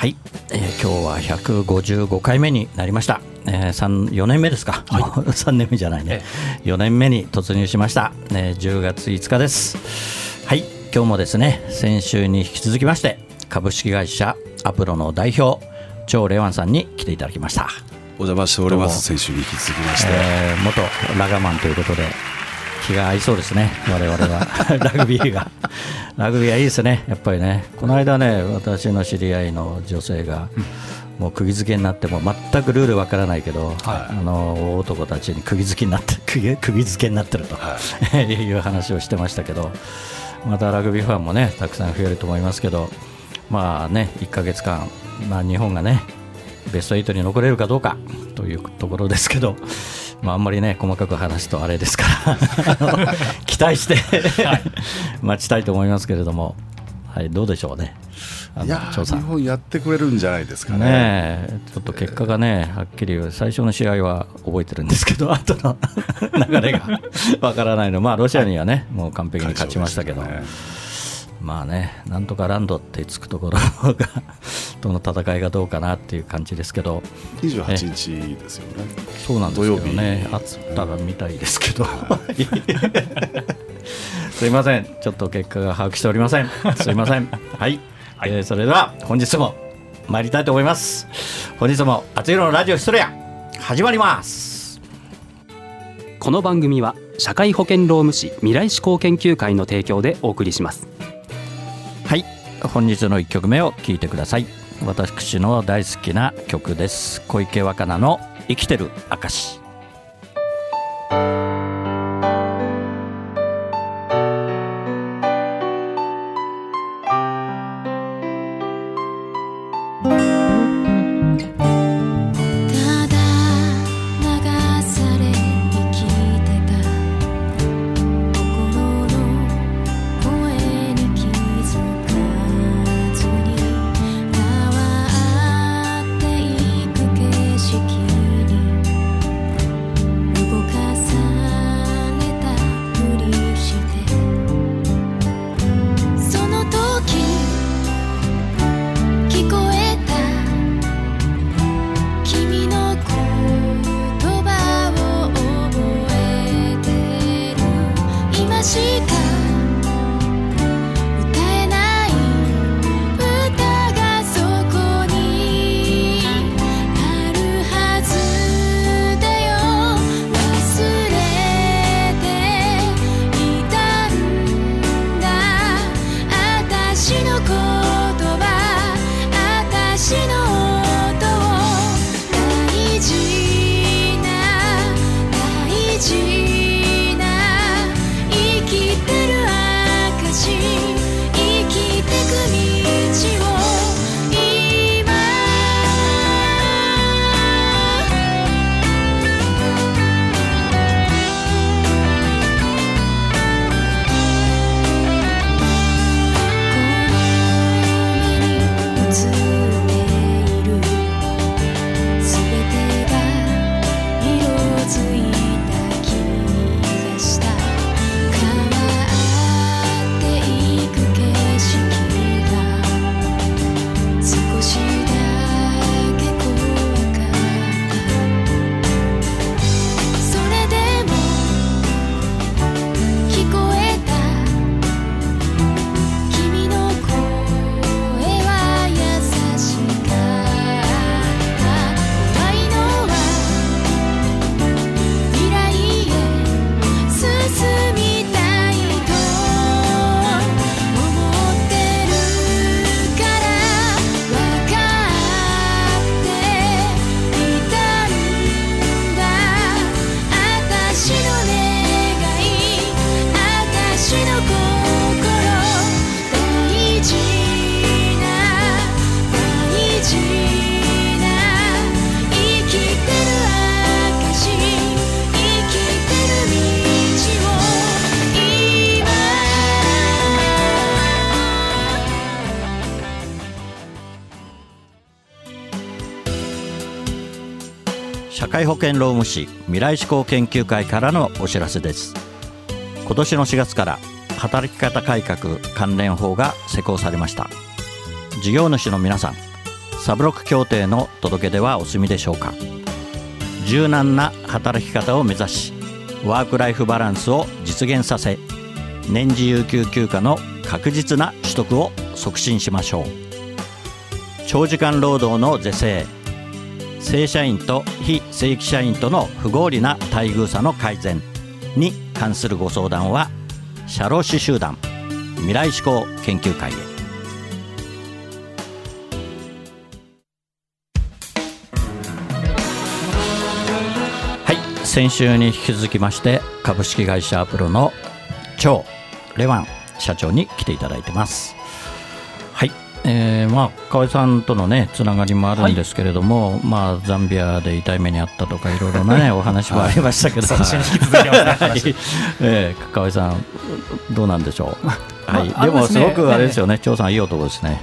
はい、えー、今日は155回目になりました、えー、4年目ですか、はい、3年目じゃないね、4年目に突入しました、えー、10月5日です。はい。今日もですね先週に引き続きまして株式会社アプロの代表張レワンさんに来ていただきました。お邪魔しております。先週に引き続きまして、えー、元ラガマンということで気が合いそうですね我々は。ラグビーが。ラグビーはいいですねやっぱりね。この間ね私の知り合いの女性が、もう釘付けになっても全くルールわからないけど、はい、あの男たちに釘付けになって釘釘付けになってると、はい、いう話をしてましたけどまたラグビーファンもねたくさん増えると思いますけどまあね1か月間、まあ、日本がねベスト8に残れるかどうかというところですけど、まあ、あんまりね細かく話すとあれですから 期待して待ちたいと思いますけれども、はい、どうでしょうね。いや日本やってくれるんじゃないですかね。ねちょっと結果がね、はっきり最初の試合は覚えてるんですけど、後の流れが。わからないの、まあ、ロシアにはね、もう完璧に勝ちましたけど。まあね、なんとかランドってつくところがとの戦いがどうかなっていう感じですけど、28日ですよね、そうなんですよね、あったら見たいですけど、すいません、ちょっと結果が把握しておりません、すいません、はい、はい、えー、それでは本日も参りたいと思います。本日も熱いのラジオヒストレア始まります。この番組は社会保険労務士未来志向研究会の提供でお送りします。はい。本日の1曲目を聴いてください。私の大好きな曲です。小池若菜の生きてる証会保険労務士未来志向研究会からのお知らせです。今年の4月から働き方改革関連法が施行されました。事業主の皆さんサブロック協定の届け出はお済みでしょうか。柔軟な働き方を目指しワーク・ライフ・バランスを実現させ年次有給休暇の確実な取得を促進しましょう。長時間労働の是正正社員と非正規社員との不合理な待遇差の改善に関するご相談は社労士集団未来志向研究会へ。はい先週に引き続きまして株式会社アプロの超レワン社長に来ていただいてます。えーまあ、河合さんとの、ね、つながりもあるんですけれども、はい、まあ、ザンビアで痛い目にあったとかいろいろな、ね、お話もありましたけど、はい、えー、河合さん、どうなんでしょう、はい、でもすごくあれですよね、張さん、いい男ですね。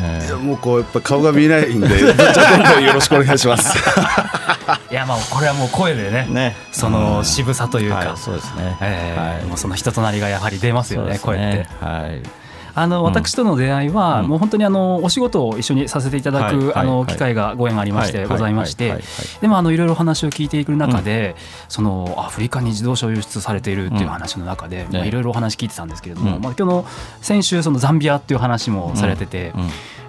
えー、もうこうやっぱ顔が見えないんで、よろしくお願いします。いやまあこれはもう声でね、ね。その渋さというか、はい、そうですね。えー、はい、もうその人となりがやはり出ますよね、ね。声って。はい。あの私との出会いは、もう本当にあのお仕事を一緒にさせていただく、あの機会がご縁がありましてございまして、でもあのいろいろ話を聞いていく中で、そのアフリカに自動車を輸出されているっていう話の中で、いろいろお話聞いてたんですけれども、まあ今日の先週そのザンビアっていう話もされてて、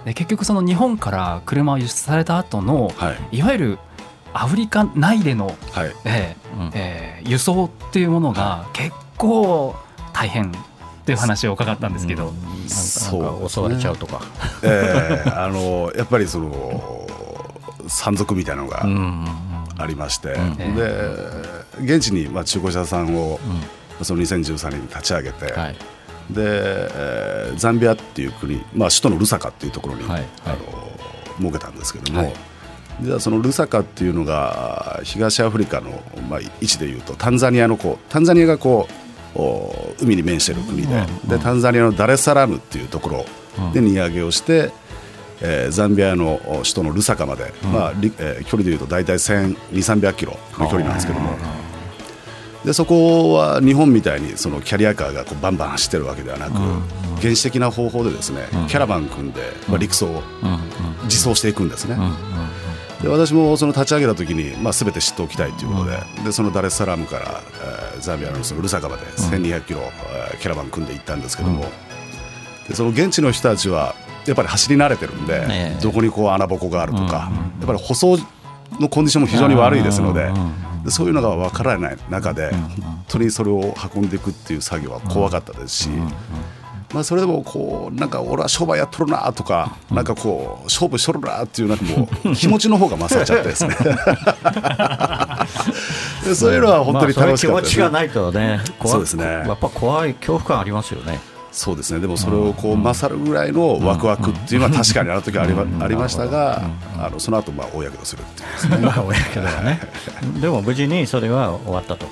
で結局その日本から車を輸出された後の、い、わゆるアフリカ内での、はい。えーえー、輸送っていうものが結構大変っていう話を伺ったんですけど、うん、なんか襲われちゃうとか、えー、あのやっぱりその山賊みたいなのがありまして、で現地にまあ中古車さんを、その2013年に立ち上げて、はい、で、えー、ザンビアっていう国、まあ、首都のルサカっていうところに、はい。はい、あの設けたんですけども、じゃあそのルサカっていうのが東アフリカの、まあ、位置でいうとタンザニアのこうタンザニアがこう海に面している国で。うん、でタンザニアのダレサラムっていうところで荷上げをして、えー、ザンビアの首都のルサカまで、まあえー、距離でいうと大体1200300キロの距離なんですけども。でそこは日本みたいにそのキャリアカーがこうバンバン走ってるわけではなく、原始的な方法でですね、キャラバン組んで、まあ、陸送、自走していくんですね。で私もその立ち上げた時に、まあ、全て知っておきたいということでうん、でそのダレッサラムから、えー、ザビアのそのルサカまで1200キロ、うん、キャラバン組んで行ったんですけども、うん、でその現地の人たちはやっぱり走り慣れてるんで、ね、どこにこう穴ぼこがあるとか、やっぱり舗装のコンディションも非常に悪いですので。でそういうのが分からない中で、本当にそれを運んでいくっていう作業は怖かったですし、まあ、それでもこうなんか俺は商売やっとるなとか、なんかこう勝負しとるなっていうなんかもう気持ちの方が勝っちゃってですね。そういうのは本当に楽しかったです、ね、気持ちがないとねそうですね。やっぱ怖い恐怖感ありますよね。そうですね。でもそれをこう勝るぐらいのワクワクっていうのは確かにあの時ありまありましたがあのその後まあ大やけどするっていう。ですね、まあ、大やけどはね。でも無事にそれは終わったと。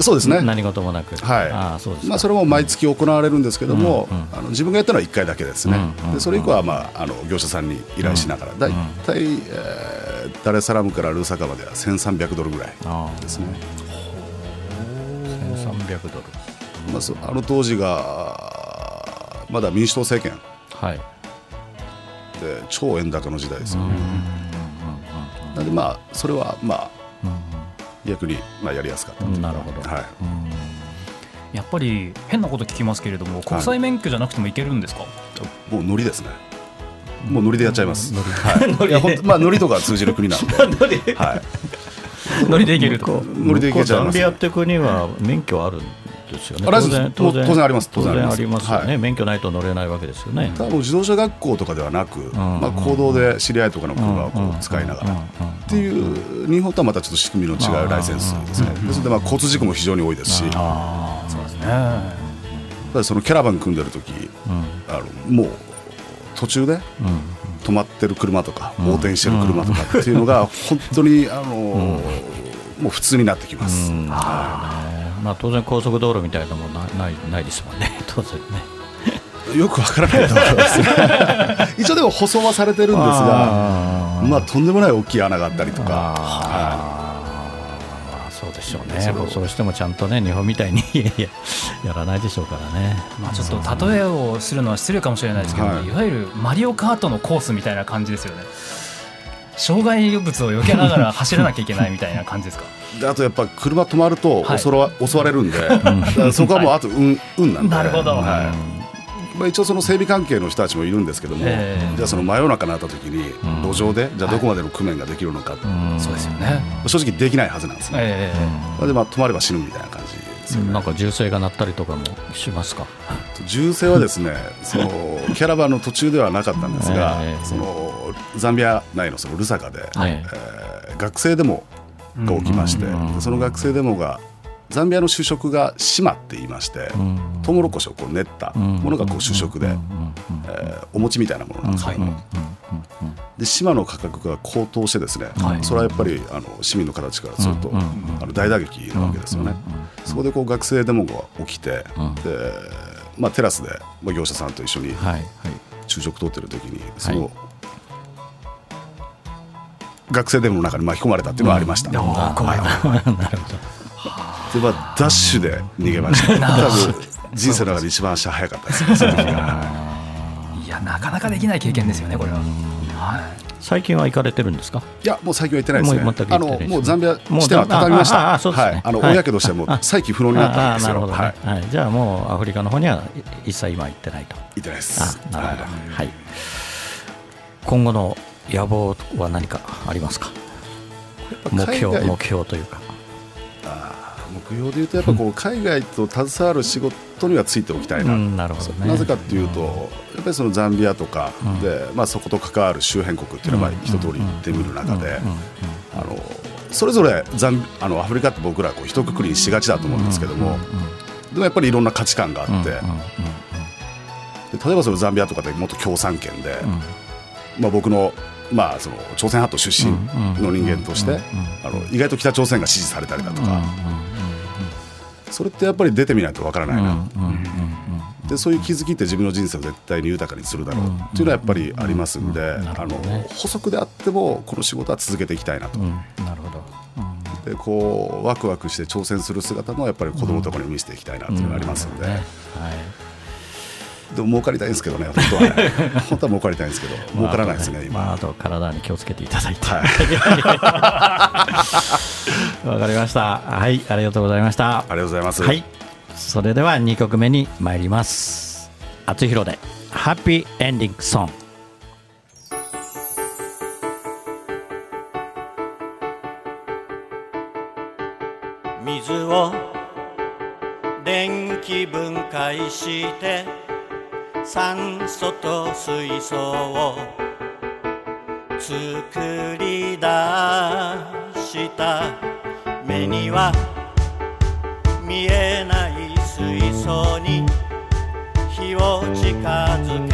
そうですね。何事もなく、はい。あそうですまあ、それも毎月行われるんですけども、うんうん、あの自分がやったのは1回だけですね、うんうん、でそれ以降は、まあ、あの業者さんに依頼しながら、大体、えー、ダレサラムからルーサカまでは1300ドルぐらいですね。1300ドル、まあ、あの当時がまだ民主党政権、はい、で超円高の時代ですよね。なんでまあそれはまあ、逆にまあやりやすかったなるほど、はい。やっぱり変なこと聞きますけれども国際免許じゃなくてもいけるんですか、はい、もうノリですね。もうノリでやっちゃいます、はい、いや本当まあノリとか通じる国なんで。はい。ノリでいけると。ノリでいけちゃいます、ザンビアって国は免許あるですよね。当然当然。あります。当然あります。よね、はい、免許ないと乗れないわけですよね。多分自動車学校とかではなく、うん、まあ行動で知り合いとかの車をこう使いながら。っていう日本とはまたちょっと仕組みの違うライセンスですね。ですのでまあ交通事故も非常に多いですし。あそうですね。ただそのキャラバン組んでる時、うん、あのもう途中で。止まってる車とか、横転してる車とかっていうのが本当にあの、もう普通になってきます。はいまあ、当然高速道路みたいなのもな いないですもんね、当然ね。よくわからないと思います。一応でも舗装はされてるんですが、まあ、とんでもない大きい穴があったりとか。そうでしょうね。そう。してもちゃんとね日本みたいにやらないでしょうからね、まあ、ちょっと例えをするのは失礼かもしれないですけど、はい、いわゆるマリオカートのコースみたいな感じですよね障害物を避けながら走らなきゃいけないみたいな感じですか？あとやっぱ車止まると襲わ,、襲われるんで、そこはもうあと運,、運なんで。なるほど、はい。まあ、一応その整備関係の人たちもいるんですけども、じゃあその真夜中になった時に路上でじゃあどこまでの工面ができるのか、そうですよね。正直できないはずなんですね、でまあ止まれば死ぬみたいな感じですよね、なんか銃声が鳴ったりとかもしますか？銃声はですね そのキャラバンの途中ではなかったんですが、そのザンビア内のそのルサカで、えー、学生デモが起きまして、その学生デモがザンビアの主食がシマって言いまして、トウモロコシをこう練ったものがこう主食で、えー、お餅みたいなものなんですけども、で島の価格が高騰してですね、それはやっぱりあの市民の形からすると、あの大打撃なわけですよね。そこでこう学生デモが起きて、でまあ、テラスで、まあ、業者さんと一緒に昼食とってる時にその、学生デモの中に巻き込まれたっていうのはありました。怖い。なるほどでまあダッシュで逃げました。多分人生の中で一番足早かったです。いやなかなかできない経験ですよねこれは、はい、最近は行かれてるんですか？いやもう最近は行ってないですね。あのもうザンビアしては畳みましたはい、あの大やけどしても 再起不能になったんですよ。はい、じゃあもうアフリカの方には一切今行ってないと。行ってないです。なるほど、はい、今後の野望は何かありますか？目標目標というか目標でいうとやっぱこう海外と携わる仕事にはついておきたいな、うん、なるほど、ね、なぜかというと、やっぱりそのザンビアとかで、まあ、そこと関わる周辺国っていうのはまあ一通り行ってみる中で、あのそれぞれザンあのアフリカって僕らこう一括りにしがちだと思うんですけども、でもやっぱりいろんな価値観があって、で例えばそのザンビアとかでもっと共産圏で、まあ、僕のまあ、その朝鮮半島出身の人間としてあの意外と北朝鮮が支持されたりだとかそれってやっぱり出てみないとわからないな、でそういう気づきって自分の人生を絶対に豊かにするだろう。っていうのはやっぱりありますんで、あの補足であってもこの仕事は続けていきたいなと。なるほど。でこうワクワクして挑戦する姿もやっぱり子供とかに見せていきたいなっていうのがありますんで。はいでも儲かりたいんですけどね、本当はね、本当は儲かりたいんですけど、儲からないですね、今。あと体に気をつけていただいて。わ、かりました。はい、ありがとうございました。ありがとうございます。はい、それでは2曲目に参ります。あつひろで、ハッピーエンディングソング。水を電気分解して酸素と水素を作り出した目には見えない水槽に火を近づけ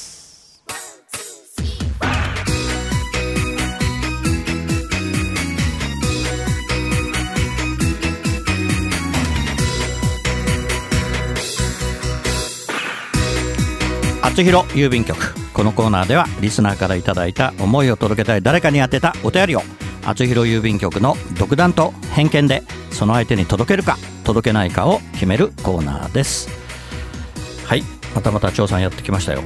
厚弘郵便局このコーナーではリスナーからいただいた思いを届けたい誰かに宛てたお便りを。厚弘郵便局の独断と偏見でその相手に届けるか届けないかを決めるコーナーです。はい。またまた張さんやってきましたよ。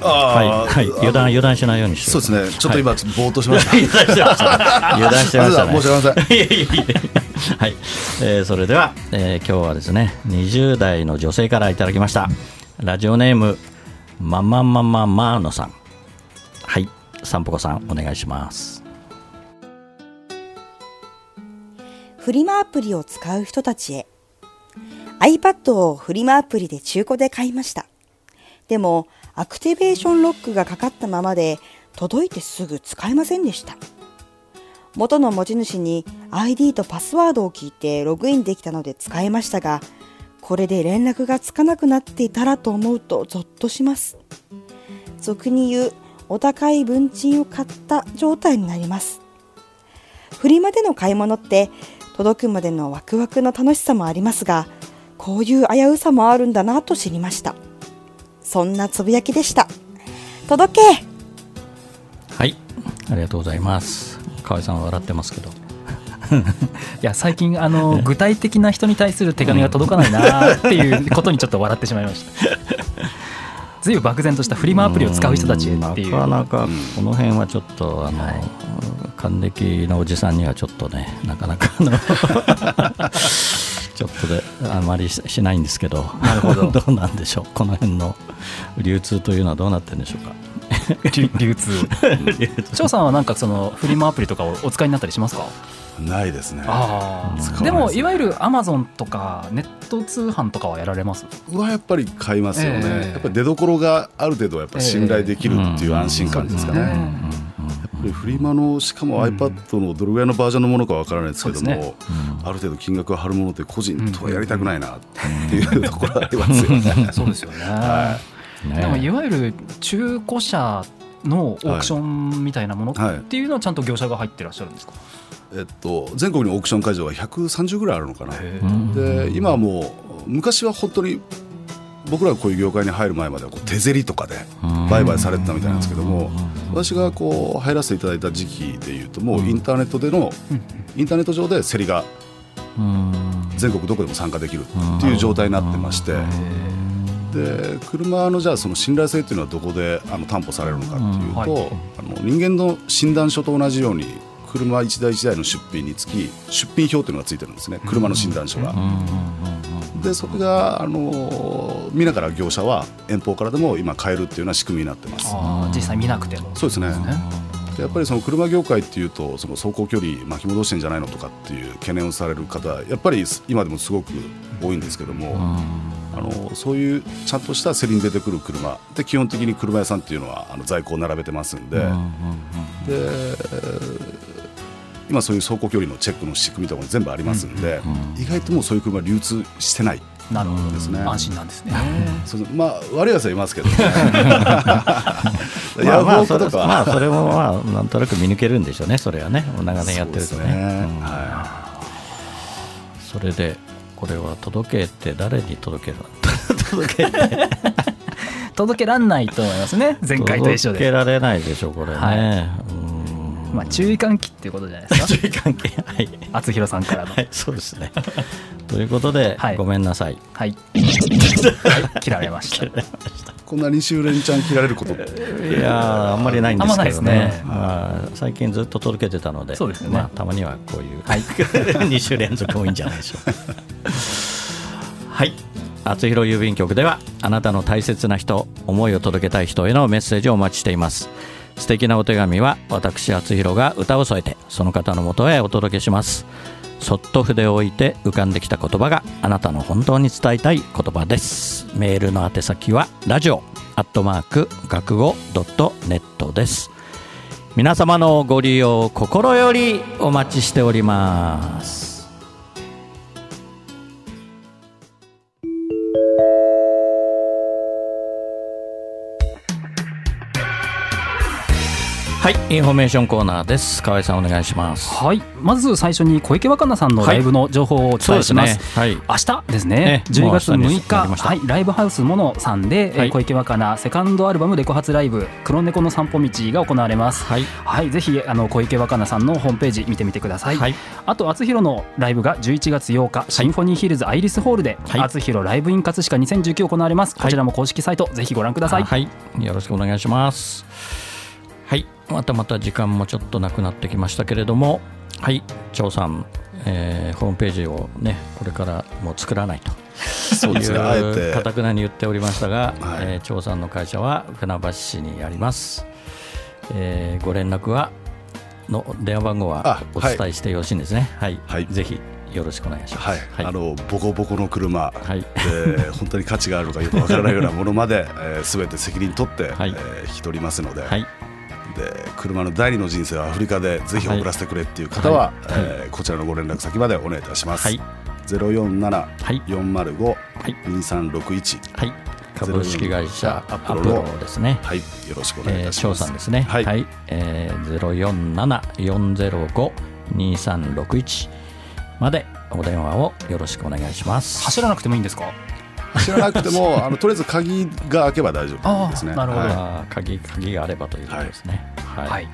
はい、はい、油断油断しないようにしてそうですね。ちょっと今、はいぼーっとしました。油断してました 油断してました。ね申し訳ございません。はい、えーそれでは、えー今日はですね20代の女性からいただきました。ラジオネームまままままーのさん。はい。さんぽこさんお願いします。フリマアプリを使う人たちへ。iPad をフリマアプリで中古で買いました。でもアクティベーションロックがかかったままで届いてすぐ使えませんでした。元の持ち主に ID とパスワードを聞いてログインできたので使えましたがこれで連絡がつかなくなっていたらと思うとゾッとします。俗に言うお高い文鎮を買った状態になります。フリマでの買い物って届くまでのワクワクの楽しさもありますがこういう危うさもあるんだなと知りました。そんなつぶやきでした。届け！はい。ありがとうございます。河合さんは笑ってますけど。いや最近あの具体的な人に対する手紙が届かないなっていうことにちょっと笑ってしまいました。ずいぶん漠然としたフリマアプリを使う人たちへっていう。なかなかこの辺はちょっとあの、還暦のおじさんにはちょっとねなかなかあの ちょっとであまりししないんですけどなるほど どうなんでしょうこの辺の流通というのはどうなってるんでしょうか流流通。翔さんはなんかそのフリマアプリとかをお使いになったりしますか？ないですね。でもいわゆるアマゾンとかネット通販とかはやられます？はやっぱり買いますよね、ええ。やっぱり出所がある程度やっぱり信頼できるっていう安心感ですかね、うんやっぱりフリマのしかも iPad のどれぐらいのバージョンのものかわからないですけども、そうですある程度金額が張るものって個人とはやりたくないなっていうところありますよね。そうですよね。はねでもいわゆる中古車のオークションみたいなものはいっていうのはちゃんと業者が入ってらっしゃるんですか？えっと、全国にオークション会場が130ぐらいあるのかな。で今はもう昔は本当に僕らがこういう業界に入る前まではこう手競りとかで売買されてたみたいなんですけども私がこう入らせていただいた時期でいうともうインターネットでのインターネット上で競りが全国どこでも参加できるっていう状態になってまして。で車のじゃあその信頼性っていうのはどこであの担保されるのかっていうと、はい、あの人間の診断書と同じように車1台1台の出品につき出品表というのがついてるんですね。車の診断書が。でそれがあの見ながら業者は遠方からでも今買えるっていうような仕組みになってます。実際見なくても。そうですね。やっぱりその車業界っていうとその走行距離巻き戻してんじゃないのとかっていう懸念をされる方やっぱり今でもすごく多いんですけども、あのそういうちゃんとした競りに出てくる車で基本的に車屋さんっていうのはあの在庫を並べてますんで,、で今そういう走行距離のチェックの仕組みとかも全部ありますんで、意外ともうそういう車流通してないなるほどですね。安心なんですね。そのまあ悪いやつはいますけど、ね。いやまあそれまあそれもまあなんとなく見抜けるんでしょうね。それはね、長年やってるとね。ねはい。それでこれは届けって誰に届ける 届け 届けらんないと思いますね。前回と一緒で。届けられないでしょうこれね。はい、まあ注意喚起っていうことじゃないですか。注意喚起はい。厚弘さんからの。はい、そうですね。ということで、はい、ごめんなさい。はい。はい、切られました。こんなに週連ちゃん切られることいやあんまりないんですけどね、ね、まあ、最近ずっと届けてたのでそうですね、まあ、たまにはこういう、はい、2週連続もいいんじゃないでしょうかはい厚弘郵便局ではあなたの大切な人思いを届けたい人へのメッセージをお待ちしています素敵なお手紙は私厚弘が歌を添えてその方のもとへお届けします。そっと筆を置いて浮かんできた言葉があなたの本当に伝えたい言葉です。メールの宛先はラジオアットマーク学語ドットネットです。皆様のご利用を心よりお待ちしております。はいインフォメーションコーナーです。河合さんお願いします。はい。まず最初に小池若菜さんのライブの情報をお伝えします。はい、ね。はい、明日ですね。ね12月6日。はい。ライブハウスモノさんで、はい、小池若菜セカンドアルバムレコ発ライブ黒猫の散歩道が行われます。はい、はい、ぜひあの小池若菜さんのホームページ見てみてください、はい、あと厚弘のライブが11月8日、シンフォニーヒルズアイリスホールで、はい、厚弘ライブイン葛飾2019行われます。こちらも公式サイトぜひご覧ください。はい。よろしくお願いします。はいまたまた時間もちょっとなくなってきましたけれどもはい張さん、えー、ホームページをねこれからもう作らないと。そうですねあえて。かたくなに言っておりましたが、はい。えー、張さんの会社は船橋市にあります、えー、ご連絡はの電話番号はお伝えしてよろしいんですね。はい、はい、ぜひよろしくお願いします。はい、はい、あのボコボコの車、はい、で 本当に価値があるのかよくわからないようなものまで、えー、全て責任取って、はい、えー、引き取りますので、はい、で車の第二の人生はアフリカでぜひ送らせてくれっていう方は、はい、えー、こちらのご連絡先までお願いいたします。はい、047-405-2361、はい、株式会社アポロですね。はい、よろしくお願いいたします。えー、さんですね。はい、はい、えー、047-405-2361までお電話をよろしくお願いします。走らなくてもいいんですか？知らなくても あのとりあえず鍵が開けば大丈夫ですね。なるほど、はい、鍵鍵があればということですね。はい。はい、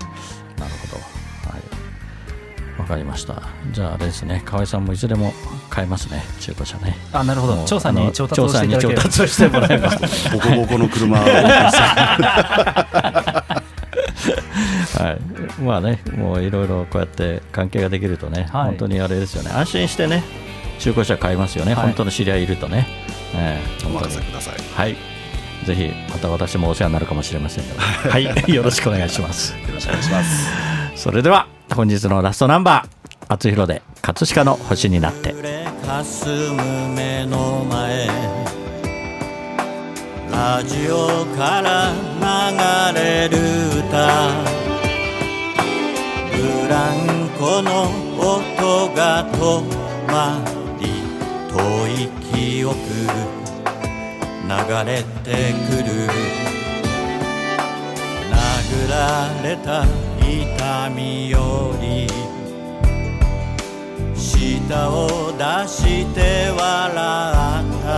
なるほど。はい。わかりました。じゃあですね。河合さんもいずれも買えますね。中古車ね。あ、なるほど。調査に調査に調達してもらいます。ボコボコの車を。はい、まあね、もういろいろこうやって関係ができるとね、はい、本当にあれですよね、安心してね、中古車買いますよね、はい、本当の知り合いいるとね。えー、お任せください。はい。ぜひまた私もお世話になるかもしれませんので、はい、よろしくお願いします。よろしくお願いします。それでは本日のラストナンバー、厚弘で葛飾の星になって。目の前ラジオから流れる歌ブランコの音が止まり遠い記憶流れてくる。殴られた痛みより舌を出して笑った。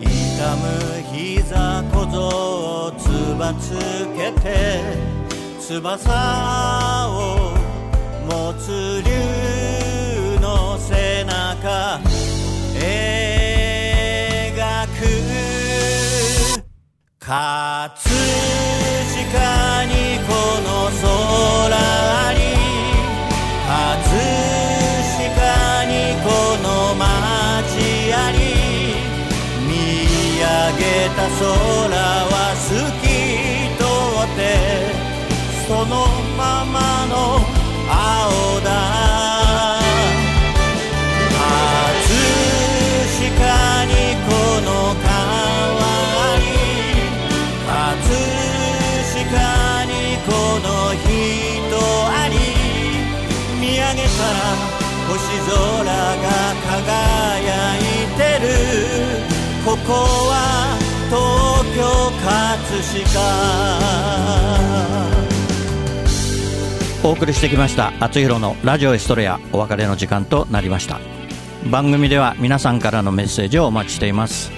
痛む膝小僧をつばつけて翼を持つ竜。背中描く。葛飾にこの空あり葛飾にこの街あり。見上げた空は透き通ってそのままのの人あり見上げたら星空が輝いてる。ここは東京葛飾。お送りしてきました厚弘のラジオエストレアお別れの時間となりました。番組では皆さんからのメッセージをお待ちしています。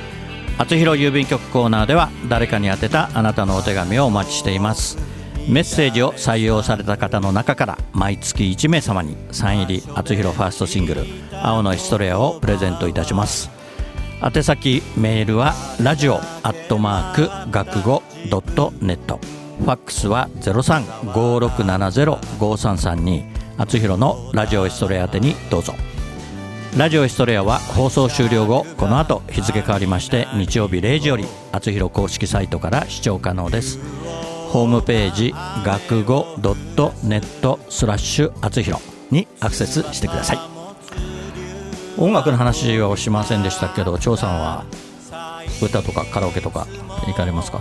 厚弘郵便局コーナーでは誰かに宛てたあなたのお手紙をお待ちしています。メッセージを採用された方の中から毎月1名様にサイン入り厚弘ファーストシングル「青のエストレア」をプレゼントいたします。宛先メールはラジオアットマーク学語ドットネット。ファックスは0356705332厚弘のラジオエストレア宛てにどうぞ。ラジオエストレアは放送終了後この後日付変わりまして日曜日0時より厚弘公式サイトから視聴可能です。ホームページ学語ドットネットスラッシュ厚弘にアクセスしてください。音楽の話はしませんでしたけど張さんは歌とかカラオケとか行かれますか？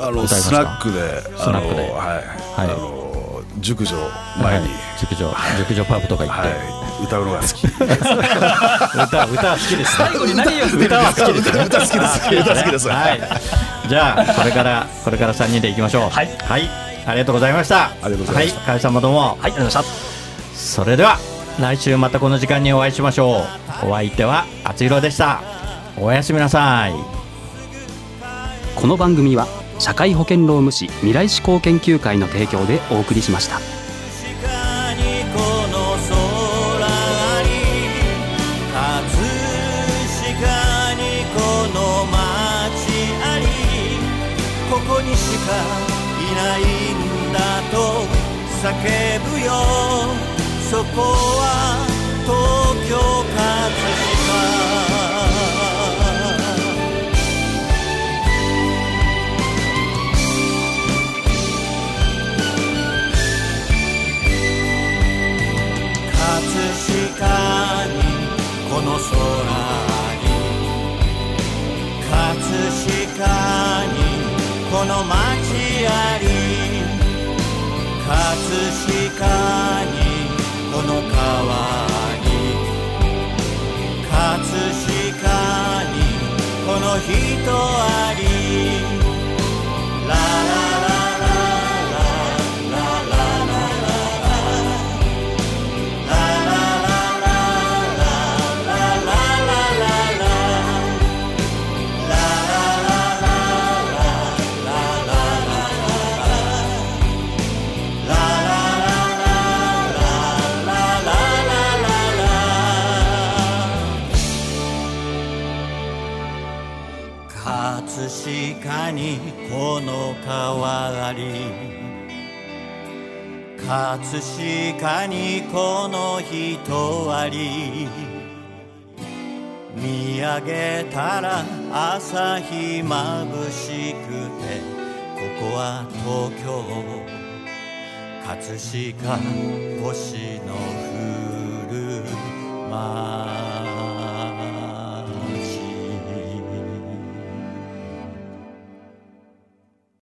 あのスナックでスナックで。あのはい、はい。あの熟女前に、はい。熟女熟女パブとか行って、はい、歌うのが好き。歌歌は好きです最後に何を言ってるん歌は好きです歌好きです。歌好きです。はい。じゃあこれからこれから3人でいきましょう。はい。はい、ありがとうございました。ありがとうございました。はい、かさんもどうも。はいありがとうございました。それでは来週またこの時間にお会いしましょう。お相手はあつひろでした。おやすみなさい。この番組は社会保険労務士未来志向研究会の提供でお送りしましたこにしかいないんだと叫ぶよ。そこは東京葛飾葛飾にこの空に葛飾にの街あり葛飾にこの川に葛飾にこの人あり。ラララ葛飾にこの人あり。見上げたら朝日まぶしくてここは東京葛飾星の降る街